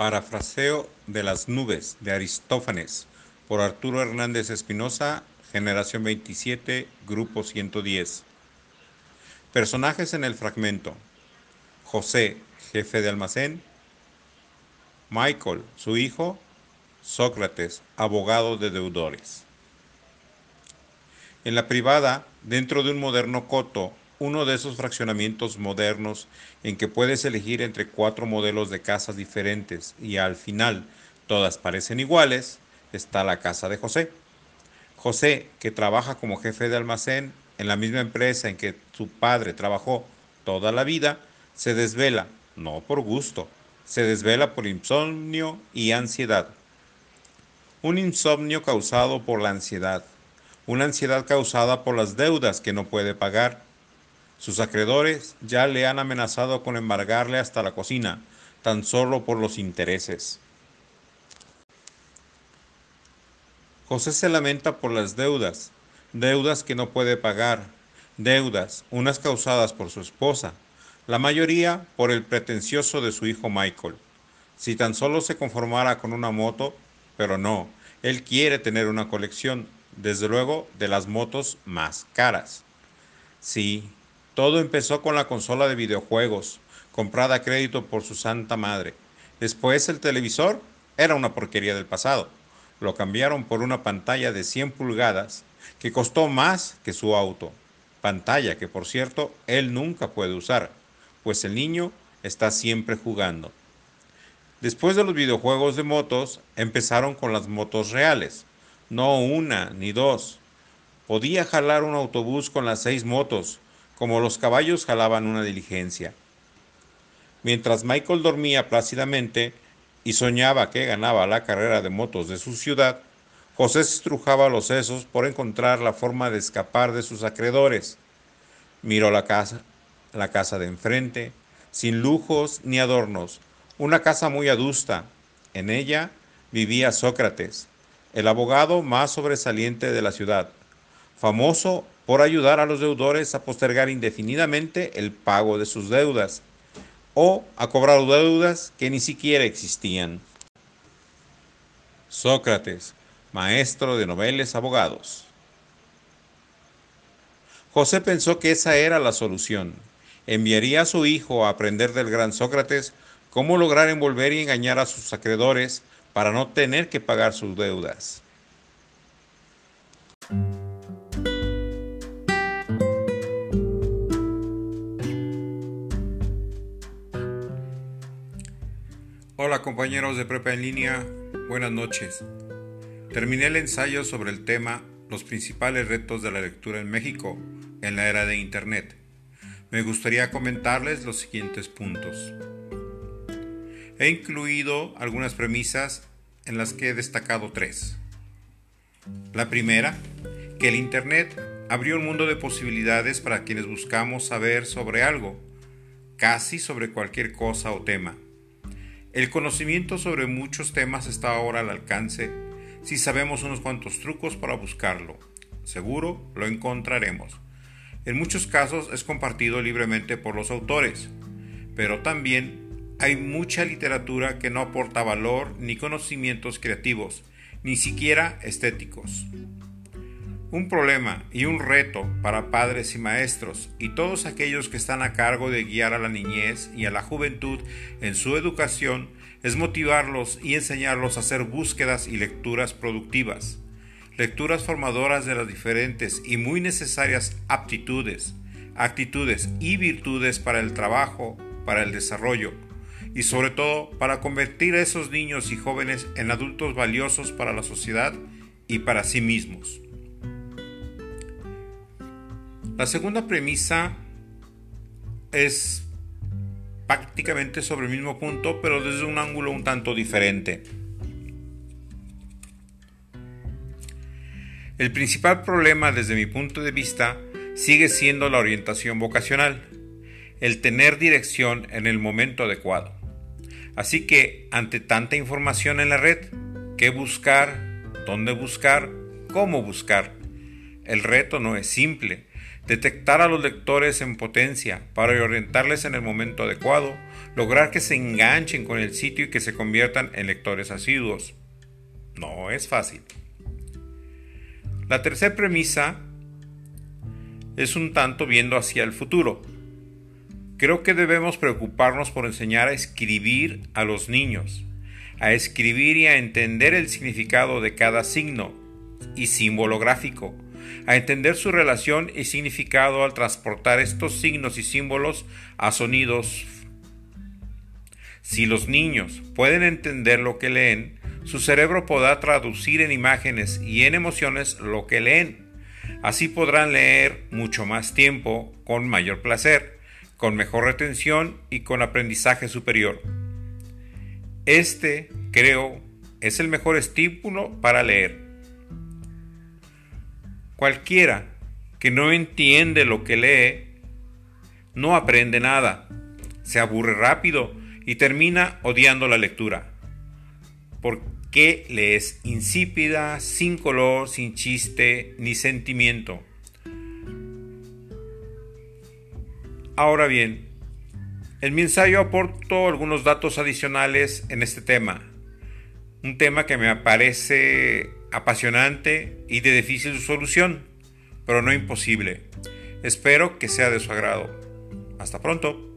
Parafraseo de las nubes de Aristófanes por Arturo Hernández Espinosa, generación 27, grupo 110. Personajes en el fragmento. José, jefe de almacén. Michael, su hijo. Sócrates, abogado de deudores. En la privada, dentro de un moderno coto, uno de esos fraccionamientos modernos en que puedes elegir entre cuatro modelos de casas diferentes y al final todas parecen iguales, está la casa de José. José, que trabaja como jefe de almacén en la misma empresa en que su padre trabajó toda la vida, se desvela, no por gusto, se desvela por insomnio y ansiedad. Un insomnio causado por la ansiedad, una ansiedad causada por las deudas que no puede pagar sus acreedores ya le han amenazado con embargarle hasta la cocina, tan solo por los intereses. José se lamenta por las deudas, deudas que no puede pagar, deudas, unas causadas por su esposa, la mayoría por el pretencioso de su hijo Michael. Si tan solo se conformara con una moto, pero no, él quiere tener una colección, desde luego, de las motos más caras. Sí, todo empezó con la consola de videojuegos, comprada a crédito por su santa madre. Después el televisor era una porquería del pasado. Lo cambiaron por una pantalla de 100 pulgadas que costó más que su auto. Pantalla que, por cierto, él nunca puede usar, pues el niño está siempre jugando. Después de los videojuegos de motos, empezaron con las motos reales. No una ni dos. Podía jalar un autobús con las seis motos, como los caballos jalaban una diligencia. Mientras Michael dormía plácidamente y soñaba que ganaba la carrera de motos de su ciudad, José se estrujaba los sesos por encontrar la forma de escapar de sus acreedores. Miró la casa, la casa de enfrente, sin lujos ni adornos, una casa muy adusta. En ella vivía Sócrates, el abogado más sobresaliente de la ciudad, famoso por ayudar a los deudores a postergar indefinidamente el pago de sus deudas o a cobrar deudas que ni siquiera existían. Sócrates, maestro de noveles abogados. José pensó que esa era la solución. Enviaría a su hijo a aprender del gran Sócrates cómo lograr envolver y engañar a sus acreedores para no tener que pagar sus deudas. Hola compañeros de Prepa en línea, buenas noches. Terminé el ensayo sobre el tema Los principales retos de la lectura en México en la era de Internet. Me gustaría comentarles los siguientes puntos. He incluido algunas premisas en las que he destacado tres. La primera, que el Internet abrió un mundo de posibilidades para quienes buscamos saber sobre algo, casi sobre cualquier cosa o tema el conocimiento sobre muchos temas está ahora al alcance si sabemos unos cuantos trucos para buscarlo. Seguro lo encontraremos. En muchos casos es compartido libremente por los autores, pero también hay mucha literatura que no aporta valor ni conocimientos creativos, ni siquiera estéticos. Un problema y un reto para padres y maestros y todos aquellos que están a cargo de guiar a la niñez y a la juventud en su educación es motivarlos y enseñarlos a hacer búsquedas y lecturas productivas, lecturas formadoras de las diferentes y muy necesarias aptitudes, actitudes y virtudes para el trabajo, para el desarrollo y sobre todo para convertir a esos niños y jóvenes en adultos valiosos para la sociedad y para sí mismos. La segunda premisa es prácticamente sobre el mismo punto, pero desde un ángulo un tanto diferente. El principal problema desde mi punto de vista sigue siendo la orientación vocacional, el tener dirección en el momento adecuado. Así que ante tanta información en la red, ¿qué buscar? ¿Dónde buscar? ¿Cómo buscar? El reto no es simple, detectar a los lectores en potencia para orientarles en el momento adecuado, lograr que se enganchen con el sitio y que se conviertan en lectores asiduos. No es fácil. La tercera premisa es un tanto viendo hacia el futuro. Creo que debemos preocuparnos por enseñar a escribir a los niños, a escribir y a entender el significado de cada signo y símbolo gráfico, a entender su relación y significado al transportar estos signos y símbolos a sonidos. Si los niños pueden entender lo que leen, su cerebro podrá traducir en imágenes y en emociones lo que leen. Así podrán leer mucho más tiempo, con mayor placer, con mejor retención y con aprendizaje superior. Este, creo, es el mejor estímulo para leer. Cualquiera que no entiende lo que lee, no aprende nada, se aburre rápido y termina odiando la lectura. Porque le es insípida, sin color, sin chiste ni sentimiento. Ahora bien, en mi ensayo aporto algunos datos adicionales en este tema, un tema que me parece apasionante y de difícil solución, pero no imposible. Espero que sea de su agrado. Hasta pronto.